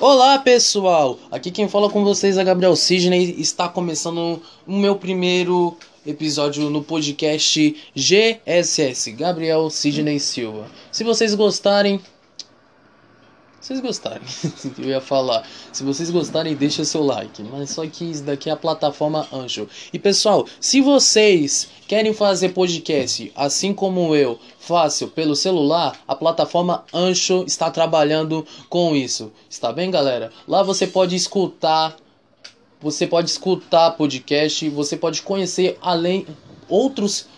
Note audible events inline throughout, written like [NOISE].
Olá pessoal, aqui quem fala com vocês é Gabriel Sidney. Está começando o meu primeiro episódio no podcast GSS, Gabriel Sidney Silva. Se vocês gostarem, vocês gostarem, [LAUGHS] eu ia falar. Se vocês gostarem, deixa seu like. Mas só que isso daqui é a plataforma Ancho. E pessoal, se vocês querem fazer podcast, assim como eu, fácil pelo celular, a plataforma Ancho está trabalhando com isso. Está bem, galera? Lá você pode escutar, você pode escutar podcast, você pode conhecer além outros podcasts.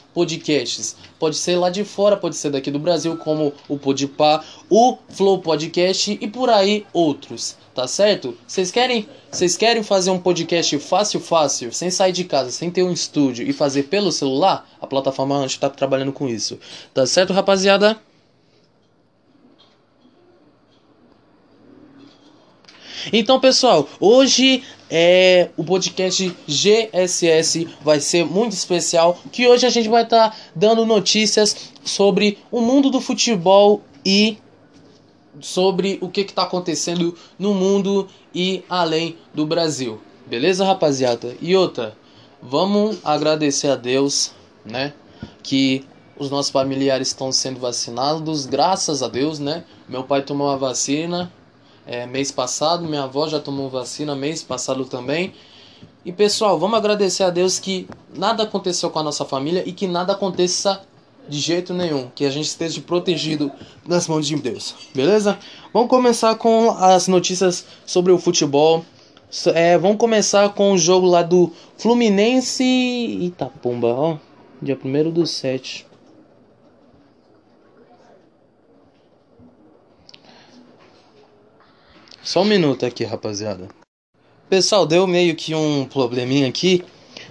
Pode ser lá de fora, pode ser daqui do Brasil, como o Podpah, o Flow Podcast e por aí outros, tá certo? Vocês querem, vocês querem fazer um podcast fácil, fácil, sem sair de casa, sem ter um estúdio e fazer pelo celular? A plataforma Ancho está trabalhando com isso. Tá certo, rapaziada? Então, pessoal, hoje é o podcast GSS vai ser muito especial, que hoje a gente vai estar tá dando notícias sobre o mundo do futebol e sobre o que está acontecendo no mundo e além do Brasil. Beleza, rapaziada? E outra, vamos agradecer a Deus, né? Que os nossos familiares estão sendo vacinados, graças a Deus, né? Meu pai tomou a vacina, é, mês passado, minha avó já tomou vacina mês passado também. E pessoal, vamos agradecer a Deus que nada aconteceu com a nossa família e que nada aconteça de jeito nenhum, que a gente esteja protegido nas mãos de Deus, beleza? Vamos começar com as notícias sobre o futebol. É, vamos começar com o jogo lá do Fluminense Itapumba, ó, dia 1 do 7. Só um minuto aqui, rapaziada. Pessoal, deu meio que um probleminha aqui.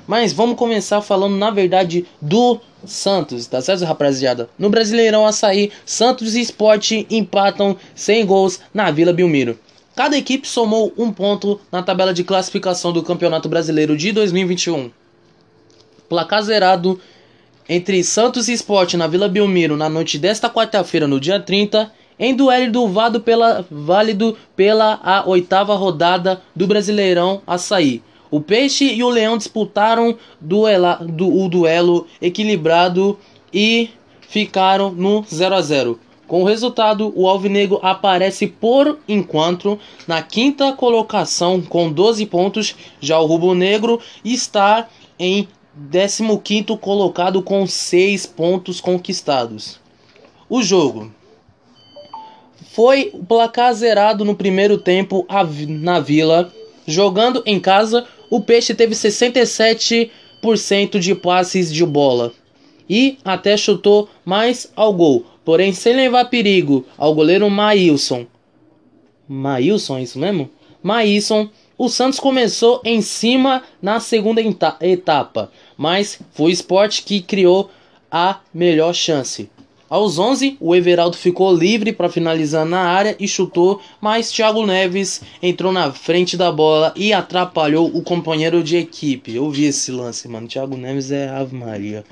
Mas vamos começar falando, na verdade, do Santos, tá certo, rapaziada? No Brasileirão Açaí, Santos e Sport empatam sem gols na Vila Belmiro. Cada equipe somou um ponto na tabela de classificação do Campeonato Brasileiro de 2021. Placar zerado entre Santos e Sport na Vila Belmiro na noite desta quarta-feira, no dia 30, em duelo válido pela, válido pela a oitava rodada do Brasileirão Açaí. O Peixe e o Leão disputaram duela, du, o duelo equilibrado e ficaram no 0 a 0. Com o resultado, o Alvinegro aparece por enquanto na quinta colocação com 12 pontos, já o Rubro Negro está em 15º colocado com 6 pontos conquistados. O jogo foi placar zerado no primeiro tempo na Vila. Jogando em casa, o Peixe teve 67% de passes de bola e até chutou mais ao gol, porém sem levar perigo ao goleiro Maílson. Maílson, é isso mesmo? Maílson, o Santos começou em cima na segunda etapa, mas foi o esporte que criou a melhor chance. Aos 11, o Everaldo ficou livre para finalizar na área e chutou, mas Thiago Neves entrou na frente da bola e atrapalhou o companheiro de equipe. Eu vi esse lance, mano. Thiago Neves é Ave Maria.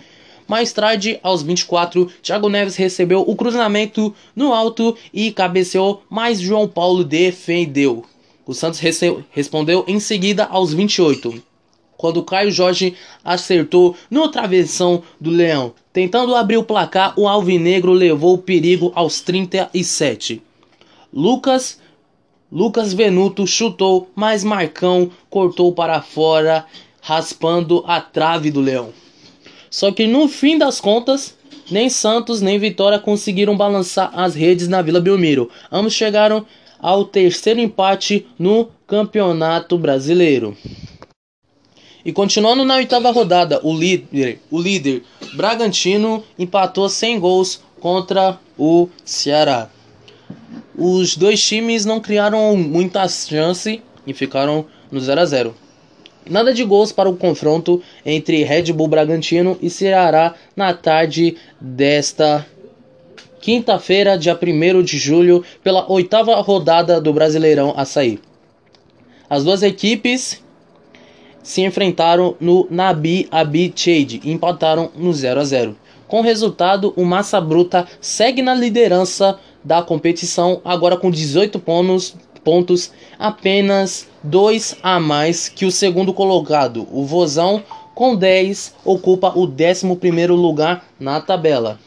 Mais tarde, aos 24, Thiago Neves recebeu o cruzamento no alto e cabeceou, mas João Paulo defendeu. O Santos respondeu em seguida aos 28 quando Caio Jorge acertou no travessão do Leão. Tentando abrir o placar, o Alvinegro levou o perigo aos 37. Lucas Lucas Venuto chutou, mas Marcão cortou para fora, raspando a trave do Leão. Só que no fim das contas, nem Santos nem Vitória conseguiram balançar as redes na Vila Belmiro. Ambos chegaram ao terceiro empate no Campeonato Brasileiro. E continuando na oitava rodada, o líder, o líder Bragantino empatou sem gols contra o Ceará. Os dois times não criaram muita chance e ficaram no 0 a 0. Nada de gols para o confronto entre Red Bull Bragantino e Ceará na tarde desta quinta-feira, dia 1 de julho, pela oitava rodada do Brasileirão Açaí. As duas equipes se enfrentaram no Nabi Abi Chade e empataram no 0 a 0. Com o resultado, o Massa Bruta segue na liderança da competição, agora com 18 pontos, pontos, apenas dois a mais que o segundo colocado. O Vozão, com 10, ocupa o 11 lugar na tabela.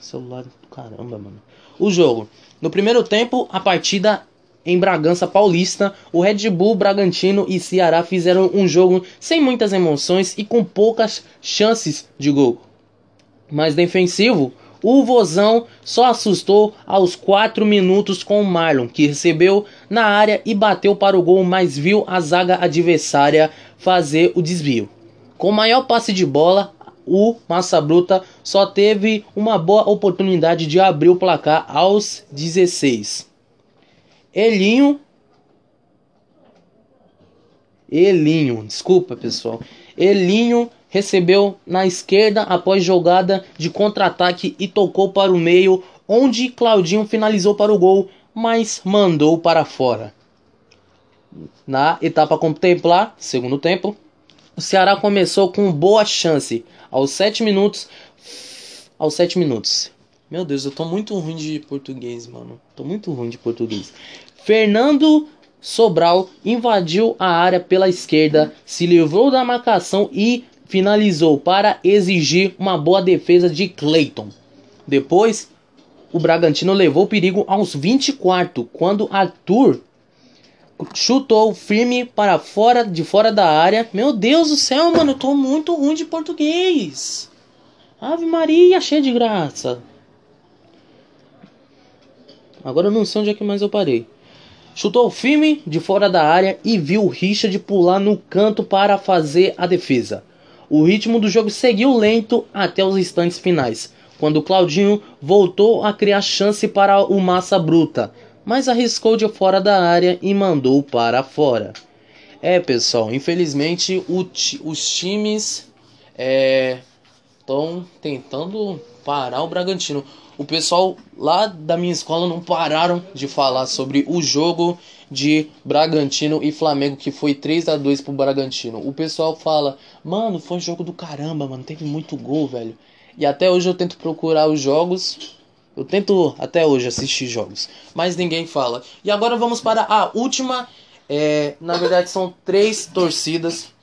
Celular do caramba, mano. O jogo. No primeiro tempo, a partida em Bragança Paulista, o Red Bull, Bragantino e Ceará fizeram um jogo sem muitas emoções e com poucas chances de gol. Mais defensivo, o Vozão só assustou aos 4 minutos com o Marlon, que recebeu na área e bateu para o gol, mas viu a zaga adversária fazer o desvio. Com maior passe de bola, o Massa Bruta só teve uma boa oportunidade de abrir o placar aos 16. Elinho. Elinho, desculpa pessoal. Elinho recebeu na esquerda após jogada de contra-ataque e tocou para o meio, onde Claudinho finalizou para o gol, mas mandou para fora. Na etapa contemplar, segundo tempo, o Ceará começou com boa chance. Aos 7 minutos. Aos 7 minutos. Meu Deus, eu tô muito ruim de português, mano. Tô muito ruim de português. Fernando Sobral invadiu a área pela esquerda, se livrou da marcação e finalizou para exigir uma boa defesa de Clayton. Depois, o Bragantino levou perigo aos 24, quando Arthur chutou firme para fora de fora da área. Meu Deus do céu, mano, eu tô muito ruim de português. Ave Maria, cheia de graça. Agora eu não sei onde é que mais eu parei. Chutou firme de fora da área e viu o Richard pular no canto para fazer a defesa. O ritmo do jogo seguiu lento até os instantes finais, quando Claudinho voltou a criar chance para o Massa Bruta, mas arriscou de fora da área e mandou para fora. É, pessoal, infelizmente os times estão é, tentando parar o Bragantino o pessoal lá da minha escola não pararam de falar sobre o jogo de Bragantino e Flamengo, que foi 3 a 2 pro Bragantino. O pessoal fala, mano, foi um jogo do caramba, mano, teve muito gol, velho. E até hoje eu tento procurar os jogos. Eu tento até hoje assistir jogos, mas ninguém fala. E agora vamos para a última. É, na verdade, são três torcidas.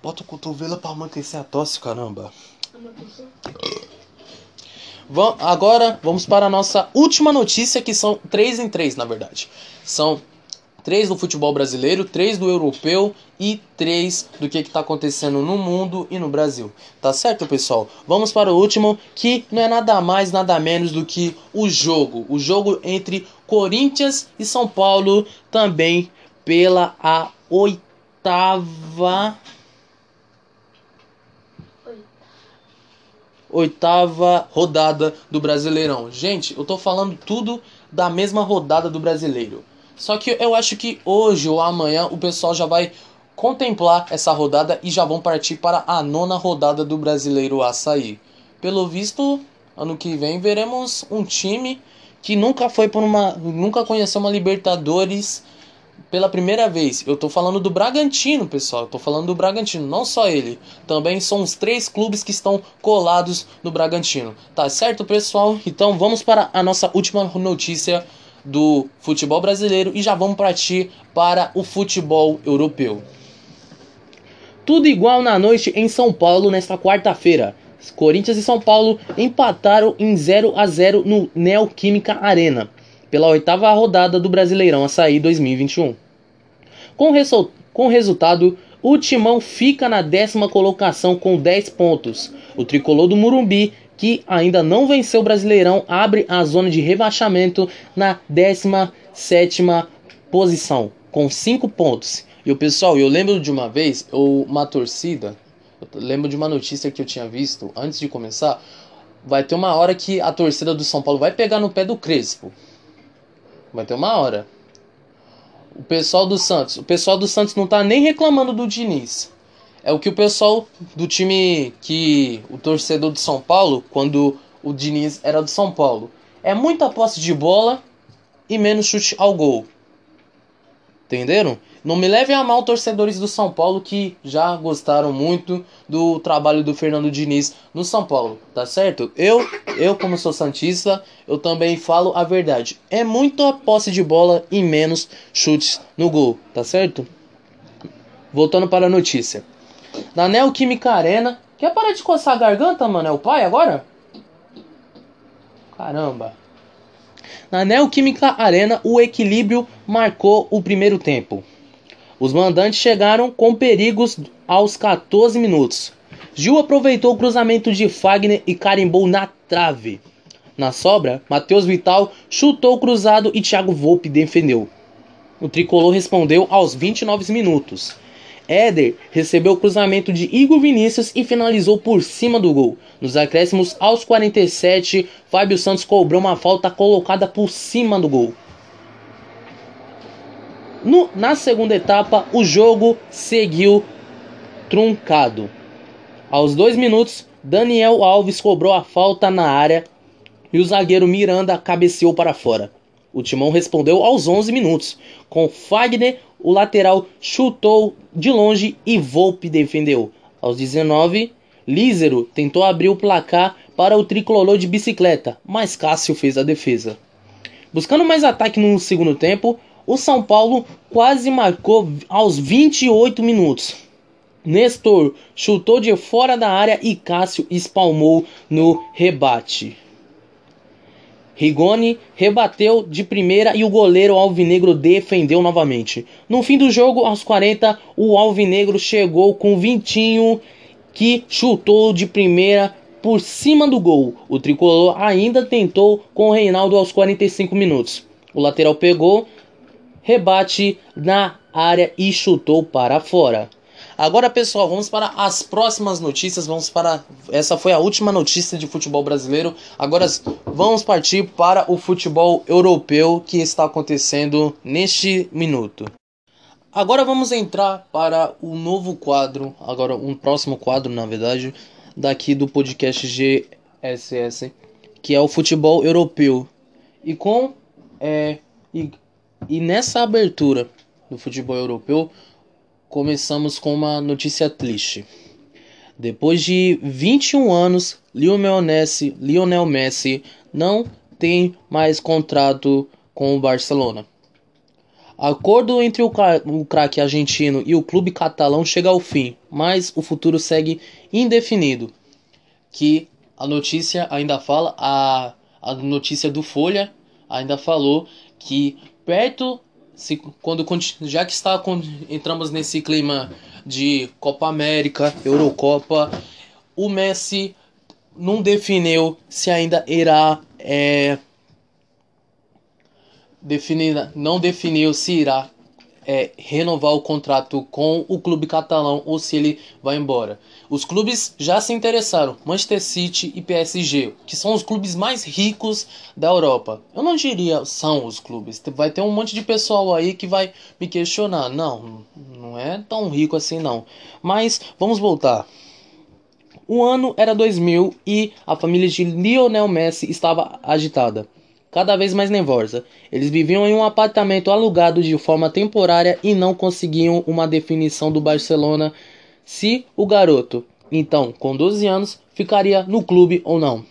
Bota o cotovelo pra manter a tosse, caramba. Agora vamos para a nossa última notícia, que são três em três, na verdade. São três do futebol brasileiro, três do europeu e três do que está acontecendo no mundo e no Brasil. Tá certo, pessoal? Vamos para o último, que não é nada mais, nada menos do que o jogo. O jogo entre Corinthians e São Paulo, também pela a oitava oitava rodada do Brasileirão. Gente, eu tô falando tudo da mesma rodada do Brasileiro. Só que eu acho que hoje ou amanhã o pessoal já vai contemplar essa rodada e já vão partir para a nona rodada do Brasileiro Açaí. Pelo visto, ano que vem veremos um time que nunca foi por uma, nunca conheceu uma Libertadores pela primeira vez. Eu tô falando do Bragantino, pessoal. Eu tô falando do Bragantino, não só ele. Também são os três clubes que estão colados no Bragantino. Tá certo, pessoal? Então vamos para a nossa última notícia do futebol brasileiro e já vamos partir para o futebol europeu. Tudo igual na noite em São Paulo nesta quarta-feira. Corinthians e São Paulo empataram em 0 a 0 no Neoquímica Arena pela oitava rodada do Brasileirão Açaí 2021. Com, com o resultado, o Timão fica na décima colocação com 10 pontos. O tricolor do Murumbi, que ainda não venceu o Brasileirão, abre a zona de rebaixamento na 17 posição, com 5 pontos. E o pessoal, eu lembro de uma vez, uma torcida, eu lembro de uma notícia que eu tinha visto antes de começar. Vai ter uma hora que a torcida do São Paulo vai pegar no pé do Crespo. Vai ter uma hora. O pessoal do Santos. O pessoal do Santos não tá nem reclamando do Diniz. É o que o pessoal do time que. O torcedor do São Paulo, quando o Diniz era do São Paulo. É muita posse de bola e menos chute ao gol. Entenderam? Não me levem a mal torcedores do São Paulo que já gostaram muito do trabalho do Fernando Diniz no São Paulo, tá certo? Eu, eu como sou santista, eu também falo a verdade. É muita posse de bola e menos chutes no gol, tá certo? Voltando para a notícia. Na Neoquímica Arena, quer parar de coçar a garganta, mano? É o pai agora? Caramba. Na Neoquímica Arena, o equilíbrio marcou o primeiro tempo. Os mandantes chegaram com perigos aos 14 minutos. Gil aproveitou o cruzamento de Fagner e carimbou na trave. Na sobra, Matheus Vital chutou o cruzado e Thiago Volpe defendeu. O tricolor respondeu aos 29 minutos. Éder recebeu o cruzamento de Igor Vinícius e finalizou por cima do gol. Nos acréscimos aos 47, Fábio Santos cobrou uma falta colocada por cima do gol. No, na segunda etapa, o jogo seguiu truncado. Aos dois minutos, Daniel Alves cobrou a falta na área e o zagueiro Miranda cabeceou para fora. O Timão respondeu aos 11 minutos, com Fagner, o lateral chutou de longe e Volpe defendeu. Aos 19, Lízero tentou abrir o placar para o tricolor de bicicleta, mas Cássio fez a defesa. Buscando mais ataque no segundo tempo, o São Paulo quase marcou aos 28 minutos. Nestor chutou de fora da área e Cássio espalmou no rebate. Rigoni rebateu de primeira e o goleiro alvinegro defendeu novamente. No fim do jogo, aos 40, o alvinegro chegou com Vintinho que chutou de primeira por cima do gol. O tricolor ainda tentou com o Reinaldo aos 45 minutos. O lateral pegou, rebate na área e chutou para fora. Agora, pessoal, vamos para as próximas notícias. Vamos para. Essa foi a última notícia de futebol brasileiro. Agora vamos partir para o futebol europeu que está acontecendo neste minuto. Agora vamos entrar para o novo quadro, agora um próximo quadro, na verdade, daqui do podcast GSS, que é o futebol europeu. E com é, e e nessa abertura do futebol europeu, começamos com uma notícia triste. Depois de 21 anos, Lionel Messi, Lionel Messi não tem mais contrato com o Barcelona. Acordo entre o, o craque argentino e o clube catalão chega ao fim, mas o futuro segue indefinido. Que a notícia ainda fala, a, a notícia do Folha ainda falou que perto se quando já que está entramos nesse clima de Copa América, Eurocopa, o Messi não definiu se ainda irá é, definir, não definiu se irá é, renovar o contrato com o clube catalão ou se ele vai embora. Os clubes já se interessaram, Manchester City e PSG, que são os clubes mais ricos da Europa. Eu não diria são os clubes, vai ter um monte de pessoal aí que vai me questionar. Não, não é tão rico assim não. Mas vamos voltar. O ano era 2000 e a família de Lionel Messi estava agitada cada vez mais nervosa. Eles viviam em um apartamento alugado de forma temporária e não conseguiam uma definição do Barcelona se o garoto, então com 12 anos, ficaria no clube ou não.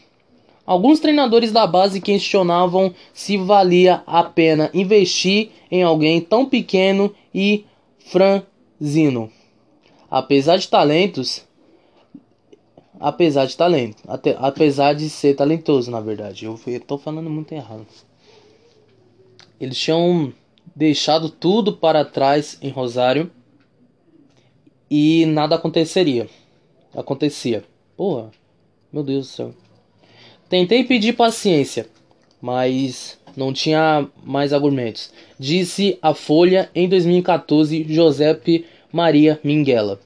Alguns treinadores da base questionavam se valia a pena investir em alguém tão pequeno e franzino. Apesar de talentos, apesar de talento, apesar de ser talentoso, na verdade. Eu, tô falando muito errado. Eles tinham deixado tudo para trás em Rosário e nada aconteceria. Acontecia. Porra, meu Deus do céu. Tentei pedir paciência, mas não tinha mais argumentos. Disse a Folha em 2014 Giuseppe Maria Minghella.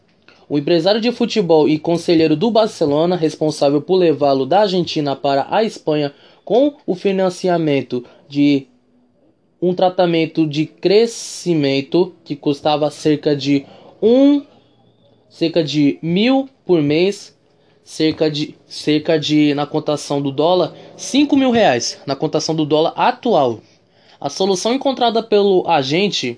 O empresário de futebol e conselheiro do Barcelona, responsável por levá-lo da Argentina para a Espanha com o financiamento de um tratamento de crescimento que custava cerca de um cerca de mil por mês cerca de cerca de na cotação do dólar cinco mil reais na cotação do dólar atual a solução encontrada pelo agente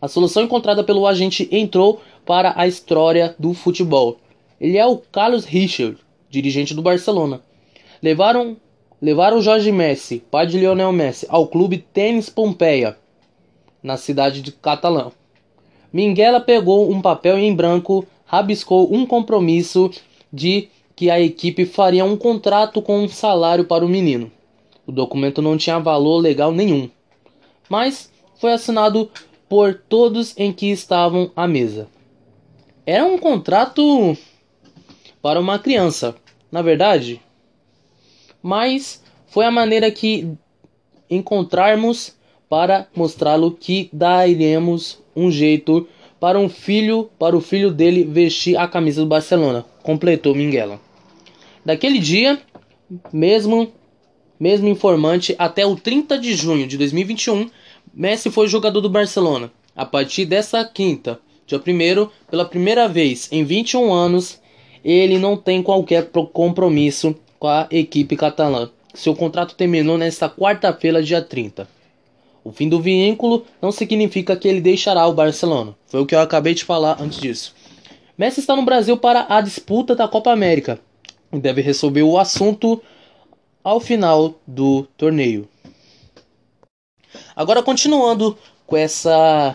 A solução encontrada pelo agente entrou para a história do futebol. Ele é o Carlos Richard, dirigente do Barcelona. Levaram levaram Jorge Messi, pai de Lionel Messi, ao clube Tênis Pompeia, na cidade de Catalã. Minguela pegou um papel em branco, rabiscou um compromisso de que a equipe faria um contrato com um salário para o menino. O documento não tinha valor legal nenhum, mas foi assinado por todos em que estavam à mesa. Era um contrato para uma criança, na verdade, mas foi a maneira que encontrarmos para mostrá-lo que daremos um jeito para um filho, para o filho dele vestir a camisa do Barcelona, completou Minguela. Daquele dia, mesmo mesmo informante, até o 30 de junho de 2021, Messi foi jogador do Barcelona. A partir dessa quinta, dia 1 pela primeira vez em 21 anos, ele não tem qualquer compromisso com a equipe catalã. Seu contrato terminou nesta quarta-feira, dia 30. O fim do vínculo não significa que ele deixará o Barcelona. Foi o que eu acabei de falar antes disso. Messi está no Brasil para a disputa da Copa América e deve resolver o assunto ao final do torneio. Agora continuando com essa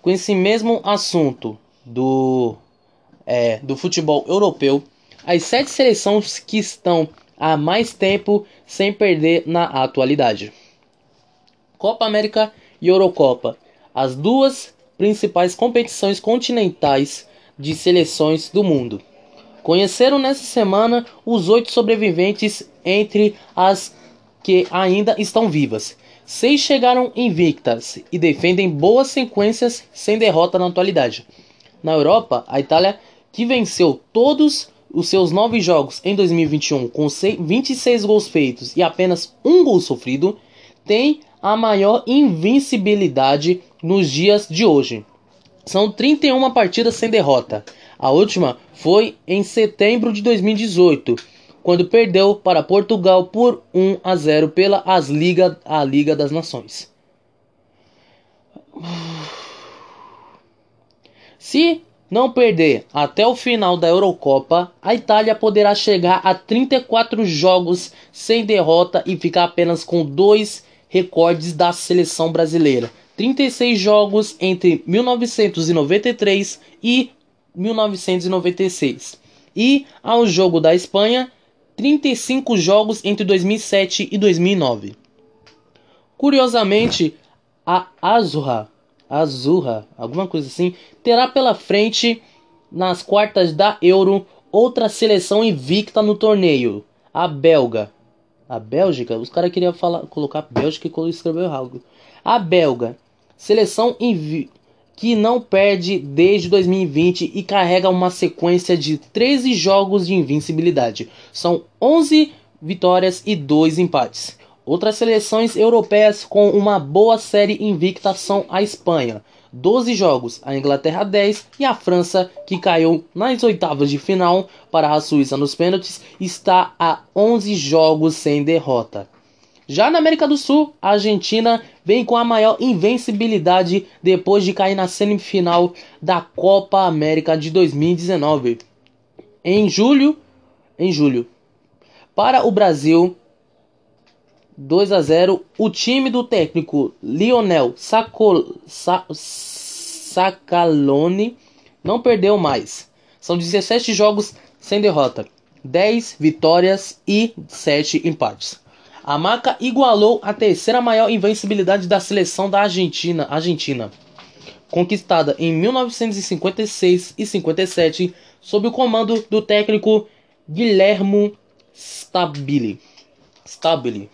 com esse mesmo assunto do é, do futebol europeu, as sete seleções que estão há mais tempo sem perder na atualidade. Copa América e Eurocopa, as duas principais competições continentais de seleções do mundo. Conheceram nessa semana os oito sobreviventes entre as que ainda estão vivas. Seis chegaram invictas e defendem boas sequências sem derrota na atualidade. Na Europa, a Itália, que venceu todos os seus nove jogos em 2021 com 26 gols feitos e apenas um gol sofrido, tem a maior invencibilidade nos dias de hoje. São 31 partidas sem derrota. A última foi em setembro de 2018, quando perdeu para Portugal por 1 a 0 pela As Liga, a Liga das Nações. Se não perder até o final da Eurocopa, a Itália poderá chegar a 34 jogos sem derrota e ficar apenas com dois recordes da seleção brasileira. 36 jogos entre 1993 e 1996. E ao jogo da Espanha, 35 jogos entre 2007 e 2009. Curiosamente, a Azurra, Azurra, alguma coisa assim, terá pela frente nas quartas da Euro outra seleção invicta no torneio, a belga. A Bélgica, os caras queriam falar, colocar Bélgica e escreveu errado. A belga, seleção que não perde desde 2020 e carrega uma sequência de 13 jogos de invencibilidade. São 11 vitórias e 2 empates. Outras seleções europeias com uma boa série invicta são a Espanha, 12 jogos, a Inglaterra 10 e a França, que caiu nas oitavas de final para a Suíça nos pênaltis, está a 11 jogos sem derrota. Já na América do Sul, a Argentina vem com a maior invencibilidade depois de cair na semifinal da Copa América de 2019. Em julho, em julho, para o Brasil, 2 a 0, o time do técnico Lionel Sacol, Sa, Sacalone não perdeu mais. São 17 jogos sem derrota, 10 vitórias e 7 empates. A marca igualou a terceira maior invencibilidade da seleção da Argentina, Argentina, conquistada em 1956 e 57 sob o comando do técnico Guilhermo Stabile. Stabile.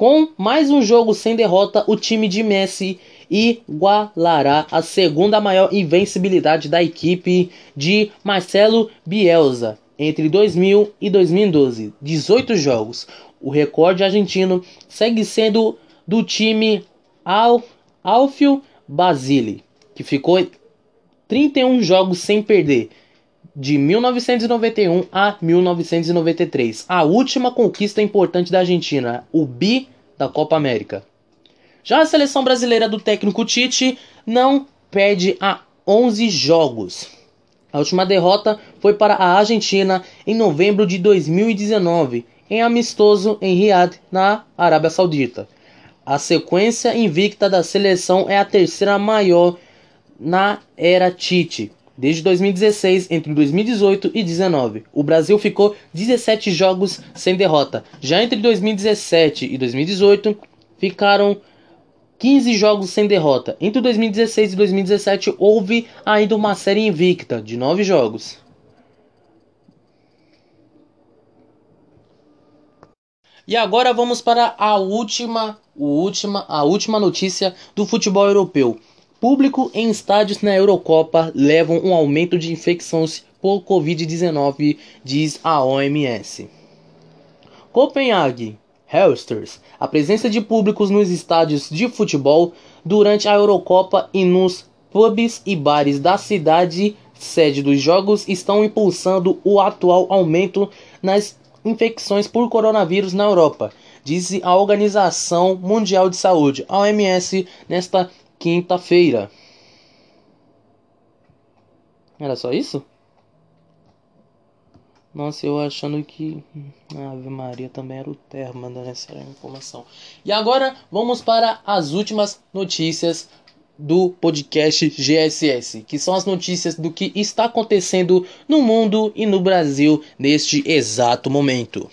Com mais um jogo sem derrota, o time de Messi igualará a segunda maior invencibilidade da equipe de Marcelo Bielsa entre 2000 e 2012, 18 jogos. O recorde argentino segue sendo do time Al Alfio Basile, que ficou 31 jogos sem perder, de 1991 a 1993. A última conquista importante da Argentina, o bi da Copa América. Já a seleção brasileira do técnico Tite não perde a 11 jogos. A última derrota foi para a Argentina em novembro de 2019, em amistoso em Riad, na Arábia Saudita. A sequência invicta da seleção é a terceira maior na era Tite. Desde 2016, entre 2018 e 2019, o Brasil ficou 17 jogos sem derrota. Já entre 2017 e 2018, ficaram 15 jogos sem derrota. Entre 2016 e 2017 houve ainda uma série invicta de 9 jogos. E agora vamos para a última, última, a última notícia do futebol europeu. Público em estádios na Eurocopa levam um aumento de infecções por Covid-19, diz a OMS. Copenhague Helsters, a presença de públicos nos estádios de futebol durante a Eurocopa e nos pubs e bares da cidade sede dos jogos estão impulsando o atual aumento nas infecções por coronavírus na Europa, disse a Organização Mundial de Saúde, OMS, nesta quinta-feira. Era só isso? Nossa, eu achando que a Ave Maria também era o termo mandando essa informação. E agora vamos para as últimas notícias do podcast GSS, que são as notícias do que está acontecendo no mundo e no Brasil neste exato momento.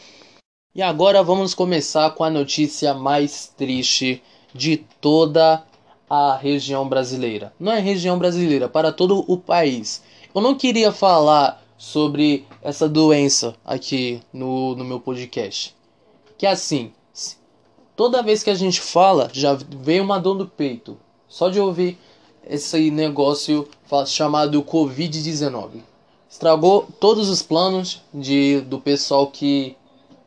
E agora vamos começar com a notícia mais triste de toda a região brasileira. Não é região brasileira, para todo o país. Eu não queria falar sobre essa doença aqui no, no meu podcast. Que é assim, toda vez que a gente fala, já vem uma dor no peito. Só de ouvir esse negócio chamado Covid-19. Estragou todos os planos de, do pessoal que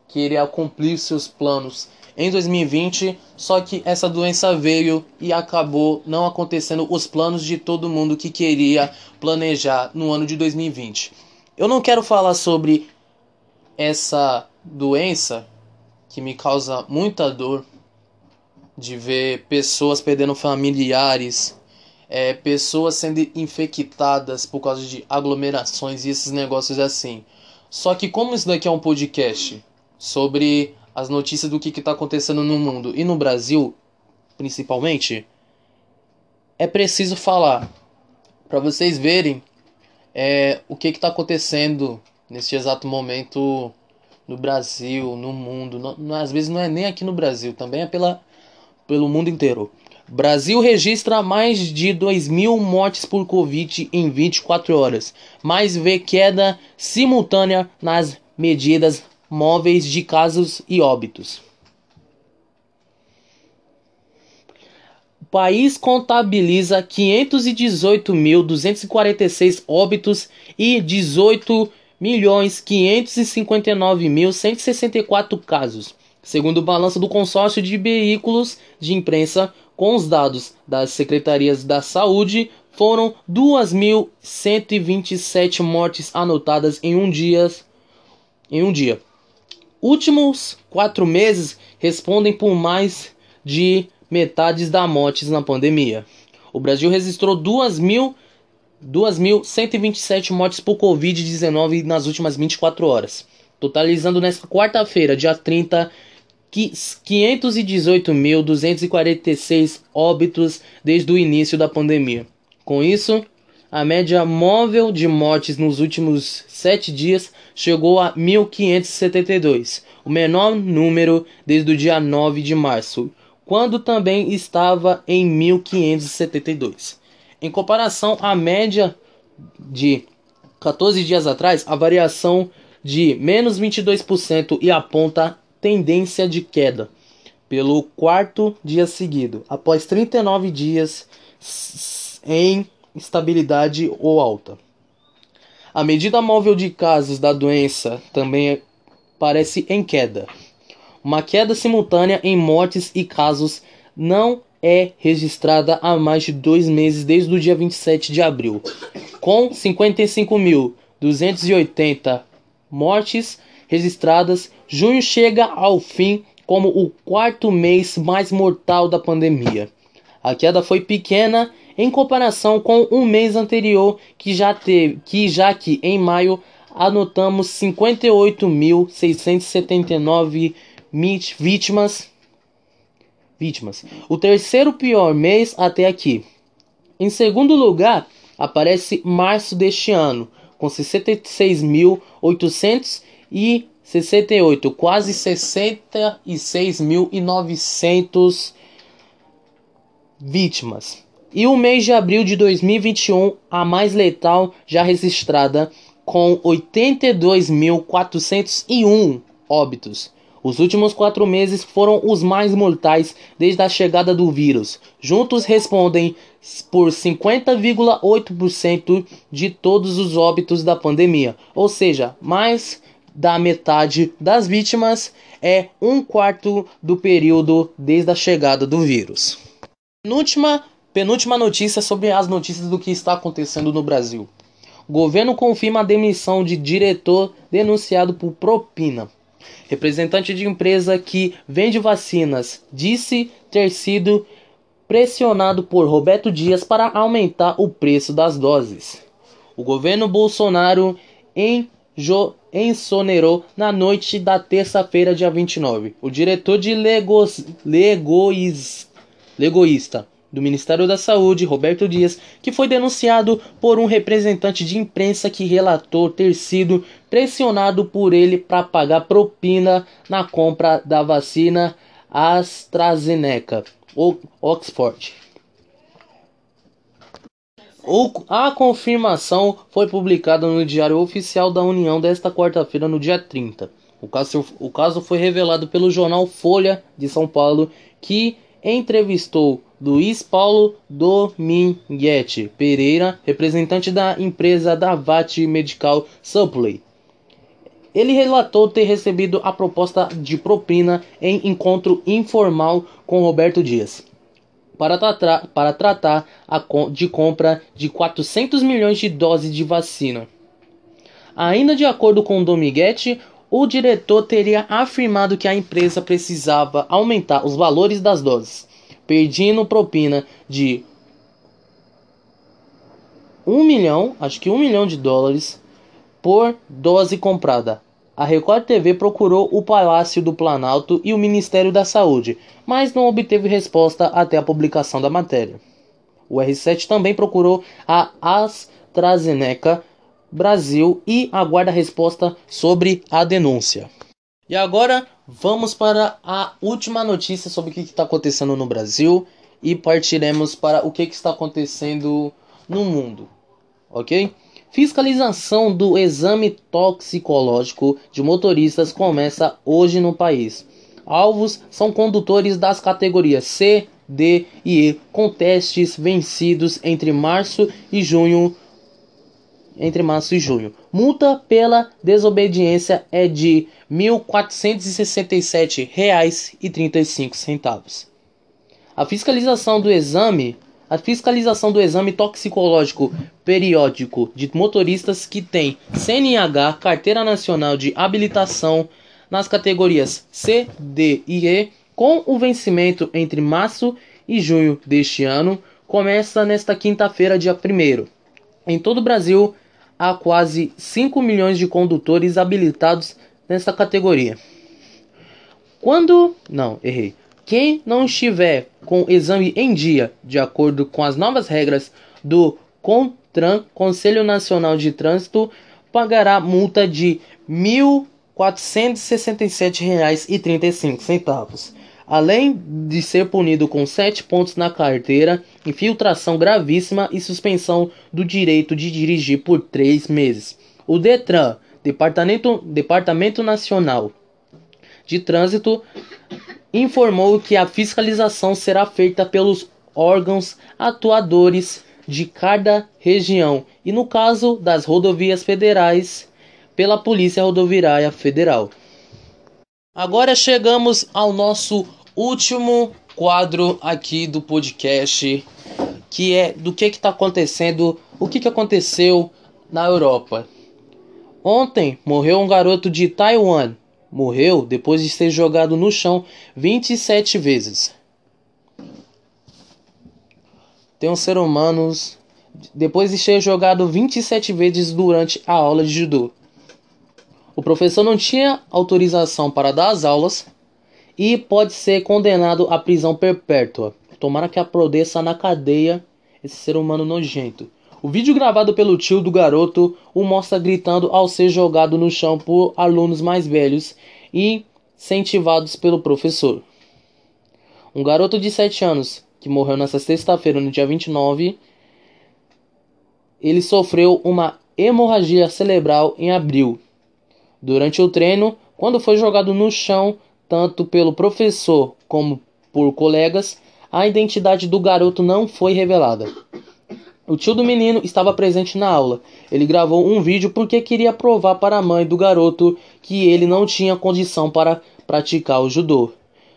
queria cumprir seus planos em 2020, só que essa doença veio e acabou não acontecendo os planos de todo mundo que queria planejar no ano de 2020. Eu não quero falar sobre essa doença que me causa muita dor de ver pessoas perdendo familiares, é, pessoas sendo infectadas por causa de aglomerações e esses negócios assim. Só que como isso daqui é um podcast sobre as notícias do que está acontecendo no mundo e no Brasil, principalmente, é preciso falar para vocês verem é, o que está acontecendo nesse exato momento no Brasil, no mundo. Não, não, às vezes não é nem aqui no Brasil, também é pela, pelo mundo inteiro. Brasil registra mais de 2 mil mortes por Covid em 24 horas, mas vê queda simultânea nas medidas móveis de casos e óbitos. país contabiliza 518.246 óbitos e 18.559.164 casos, segundo o balanço do consórcio de veículos de imprensa, com os dados das secretarias da saúde, foram 2.127 mortes anotadas em um dia. Em um dia. Últimos quatro meses respondem por mais de metades da mortes na pandemia. O Brasil registrou 2.127 mortes por Covid-19 nas últimas 24 horas, totalizando nesta quarta-feira, dia 30, 518.246 óbitos desde o início da pandemia. Com isso, a média móvel de mortes nos últimos sete dias chegou a 1.572, o menor número desde o dia 9 de março, quando também estava em 1572. Em comparação à média de 14 dias atrás, a variação de menos 22% e aponta tendência de queda pelo quarto dia seguido, após 39 dias em estabilidade ou alta. A medida móvel de casos da doença também parece em queda. Uma queda simultânea em mortes e casos não é registrada há mais de dois meses desde o dia 27 de abril, com 55.280 mortes registradas. Junho chega ao fim como o quarto mês mais mortal da pandemia. A queda foi pequena em comparação com um mês anterior, que já teve, que já que em maio anotamos 58.679 vítimas. Vítimas. O terceiro pior mês até aqui. Em segundo lugar, aparece março deste ano, com 66.868, quase 66.900 vítimas. E o mês de abril de 2021, a mais letal já registrada, com 82.401 óbitos. Os últimos quatro meses foram os mais mortais desde a chegada do vírus. Juntos respondem por 50,8% de todos os óbitos da pandemia. Ou seja, mais da metade das vítimas é um quarto do período desde a chegada do vírus. Penúltima, penúltima notícia sobre as notícias do que está acontecendo no Brasil. O governo confirma a demissão de diretor denunciado por propina. Representante de empresa que vende vacinas disse ter sido pressionado por Roberto Dias para aumentar o preço das doses. O governo Bolsonaro ensonerou na noite da terça-feira, dia 29. O diretor de Legos, Legois, Legoísta do Ministério da Saúde, Roberto Dias, que foi denunciado por um representante de imprensa que relatou ter sido pressionado por ele para pagar propina na compra da vacina AstraZeneca, ou Oxford. A confirmação foi publicada no Diário Oficial da União desta quarta-feira, no dia 30. O caso, o caso foi revelado pelo jornal Folha de São Paulo, que entrevistou Luiz Paulo Dominguete Pereira, representante da empresa Davat Medical Supply. Ele relatou ter recebido a proposta de propina em encontro informal com Roberto Dias para, tratar, para tratar de compra de 400 milhões de doses de vacina. Ainda de acordo com Dominguete, o diretor teria afirmado que a empresa precisava aumentar os valores das doses pedindo propina de um milhão, acho que um milhão de dólares por dose comprada. A Record TV procurou o Palácio do Planalto e o Ministério da Saúde, mas não obteve resposta até a publicação da matéria. O R7 também procurou a AstraZeneca Brasil e aguarda resposta sobre a denúncia. E agora vamos para a última notícia sobre o que está acontecendo no Brasil e partiremos para o que, que está acontecendo no mundo, ok? Fiscalização do exame toxicológico de motoristas começa hoje no país. Alvos são condutores das categorias C, D e E com testes vencidos entre março e junho entre março e junho. Multa pela desobediência é de R$ 1.467,35. A fiscalização do exame, a fiscalização do exame toxicológico periódico de motoristas que têm CNH, Carteira Nacional de Habilitação, nas categorias C, D e E, com o vencimento entre março e junho deste ano, começa nesta quinta-feira, dia 1 em todo o Brasil, há quase 5 milhões de condutores habilitados nessa categoria. Quando. Não, errei. Quem não estiver com exame em dia, de acordo com as novas regras do CONTRAN, Conselho Nacional de Trânsito, pagará multa de R$ 1.467,35 além de ser punido com 7 pontos na carteira, infiltração gravíssima e suspensão do direito de dirigir por 3 meses. O Detran, Departamento, Departamento Nacional de Trânsito, informou que a fiscalização será feita pelos órgãos atuadores de cada região e, no caso das rodovias federais, pela Polícia Rodoviária Federal. Agora chegamos ao nosso último quadro aqui do podcast, que é do que está acontecendo, o que, que aconteceu na Europa. Ontem morreu um garoto de Taiwan, morreu depois de ser jogado no chão 27 vezes. Tem um ser humano depois de ser jogado 27 vezes durante a aula de judô. O professor não tinha autorização para dar as aulas e pode ser condenado à prisão perpétua. Tomara que aprodeça na cadeia esse ser humano nojento. O vídeo gravado pelo tio do garoto o mostra gritando ao ser jogado no chão por alunos mais velhos e incentivados pelo professor. Um garoto de 7 anos, que morreu nesta sexta-feira, no dia 29, ele sofreu uma hemorragia cerebral em abril. Durante o treino, quando foi jogado no chão, tanto pelo professor como por colegas, a identidade do garoto não foi revelada. O tio do menino estava presente na aula. Ele gravou um vídeo porque queria provar para a mãe do garoto que ele não tinha condição para praticar o judô.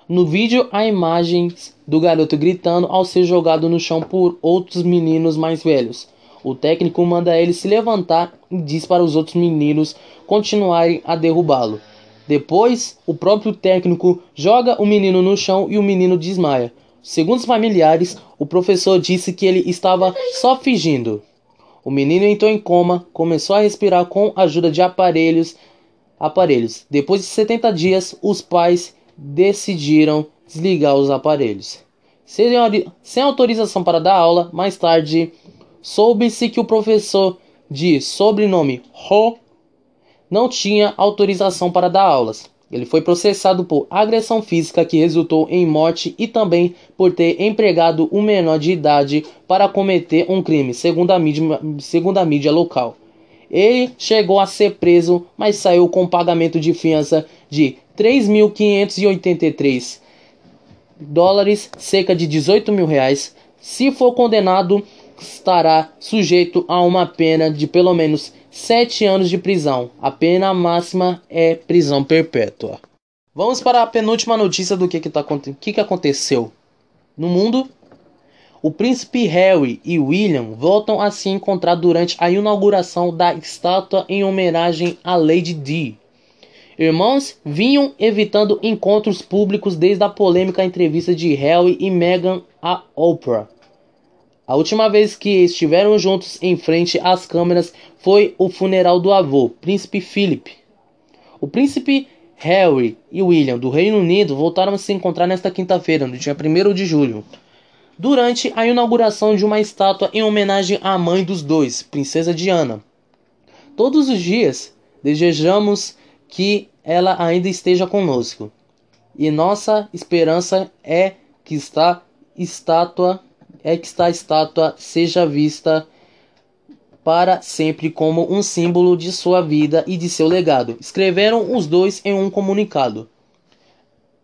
No vídeo, há imagens do garoto gritando ao ser jogado no chão por outros meninos mais velhos. O técnico manda ele se levantar e diz para os outros meninos continuarem a derrubá-lo. Depois, o próprio técnico joga o menino no chão e o menino desmaia. Segundo os familiares, o professor disse que ele estava só fingindo. O menino entrou em coma, começou a respirar com a ajuda de aparelhos. Aparelhos. Depois de 70 dias, os pais decidiram desligar os aparelhos. Sem, sem autorização para dar aula, mais tarde soube-se que o professor de sobrenome Ho não tinha autorização para dar aulas. Ele foi processado por agressão física que resultou em morte e também por ter empregado um menor de idade para cometer um crime, segundo a mídia, segundo a mídia local. Ele chegou a ser preso, mas saiu com pagamento de fiança de 3.583 dólares, cerca de 18 mil reais. Se for condenado, estará sujeito a uma pena de pelo menos sete anos de prisão. A pena máxima é prisão perpétua. Vamos para a penúltima notícia do que, que, tá, que, que aconteceu no mundo. O príncipe Harry e William voltam a se encontrar durante a inauguração da estátua em homenagem à Lady Di. Irmãos vinham evitando encontros públicos desde a polêmica entrevista de Harry e Meghan à Oprah. A última vez que estiveram juntos em frente às câmeras foi o funeral do avô, Príncipe Philip. O príncipe Harry e William do Reino Unido voltaram a se encontrar nesta quinta-feira, no dia 1 de julho, durante a inauguração de uma estátua em homenagem à mãe dos dois, Princesa Diana. Todos os dias desejamos que ela ainda esteja conosco, e nossa esperança é que esta estátua é que esta estátua seja vista para sempre como um símbolo de sua vida e de seu legado. Escreveram os dois em um comunicado.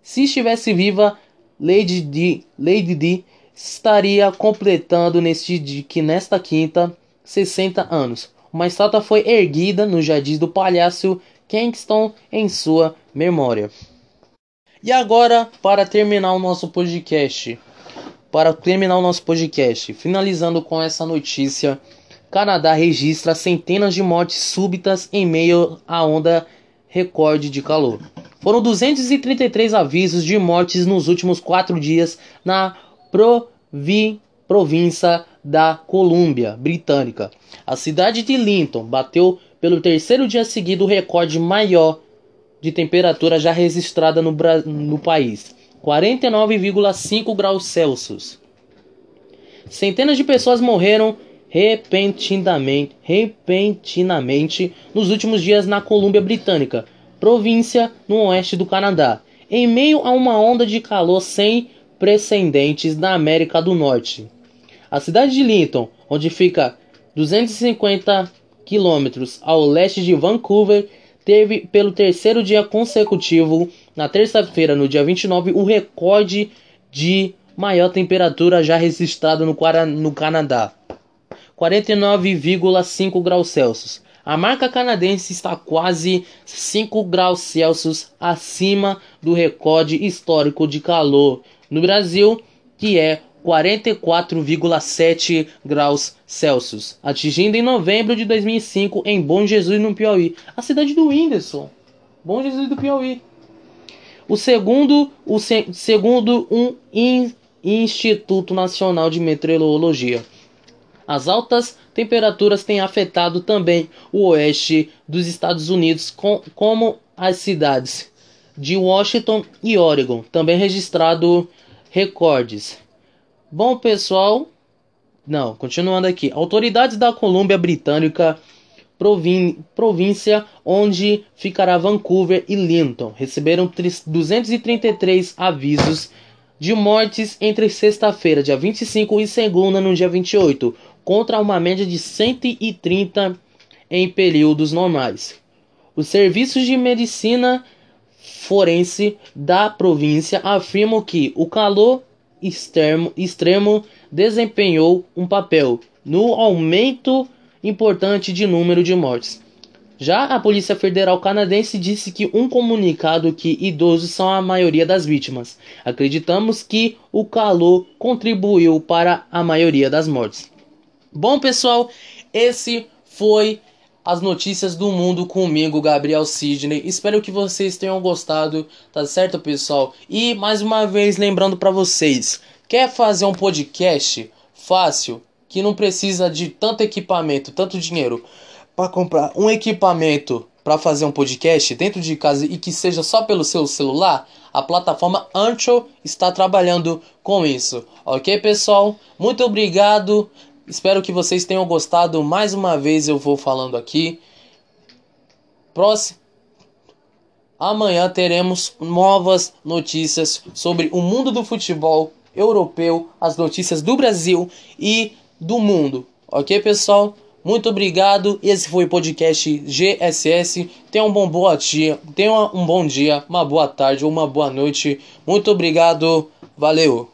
Se estivesse viva, Lady Di, Lady Di estaria completando neste que nesta quinta 60 anos. Uma estátua foi erguida no jardim do Palácio Kingston em sua memória. E agora, para terminar o nosso podcast, para terminar o nosso podcast, finalizando com essa notícia: Canadá registra centenas de mortes súbitas em meio à onda recorde de calor. Foram 233 avisos de mortes nos últimos quatro dias na provi província da Colômbia Britânica. A cidade de Linton bateu pelo terceiro dia seguido o recorde maior de temperatura já registrada no, no país. 49,5 graus Celsius. Centenas de pessoas morreram repentinamente, repentinamente nos últimos dias na Colômbia Britânica, província no oeste do Canadá, em meio a uma onda de calor sem precedentes na América do Norte. A cidade de Linton, onde fica 250 quilômetros ao leste de Vancouver, teve pelo terceiro dia consecutivo, na terça-feira, no dia 29, o recorde de maior temperatura já registrada no, no Canadá. 49,5 graus Celsius. A marca canadense está quase 5 graus Celsius acima do recorde histórico de calor no Brasil, que é 44,7 graus Celsius, atingindo em novembro de 2005 em Bom Jesus, no Piauí, a cidade do Whindersson. Bom Jesus do Piauí. O segundo, o se, segundo um in, Instituto Nacional de Meteorologia. As altas temperaturas têm afetado também o oeste dos Estados Unidos, com, como as cidades de Washington e Oregon, também registrado recordes. Bom, pessoal, não, continuando aqui. Autoridades da Colômbia Britânica, província onde ficará Vancouver e Linton, receberam 233 avisos de mortes entre sexta-feira, dia 25, e segunda, no dia 28, contra uma média de 130 em períodos normais. Os serviços de medicina forense da província afirmam que o calor extremo, extremo desempenhou um papel no aumento importante de número de mortes. Já a Polícia Federal canadense disse que um comunicado que idosos são a maioria das vítimas. Acreditamos que o calor contribuiu para a maioria das mortes. Bom, pessoal, esse foi as notícias do mundo comigo, Gabriel Sidney. Espero que vocês tenham gostado, tá certo, pessoal? E mais uma vez lembrando para vocês, quer fazer um podcast fácil, que não precisa de tanto equipamento, tanto dinheiro para comprar um equipamento para fazer um podcast dentro de casa e que seja só pelo seu celular? A plataforma Ancho está trabalhando com isso. OK, pessoal? Muito obrigado. Espero que vocês tenham gostado. Mais uma vez eu vou falando aqui. Próximo. Amanhã teremos novas notícias sobre o mundo do futebol europeu, as notícias do Brasil e do mundo. Ok, pessoal? Muito obrigado. Esse foi o podcast GSS. Tenha um bom boa dia, tenha um bom dia, uma boa tarde ou uma boa noite. Muito obrigado. Valeu.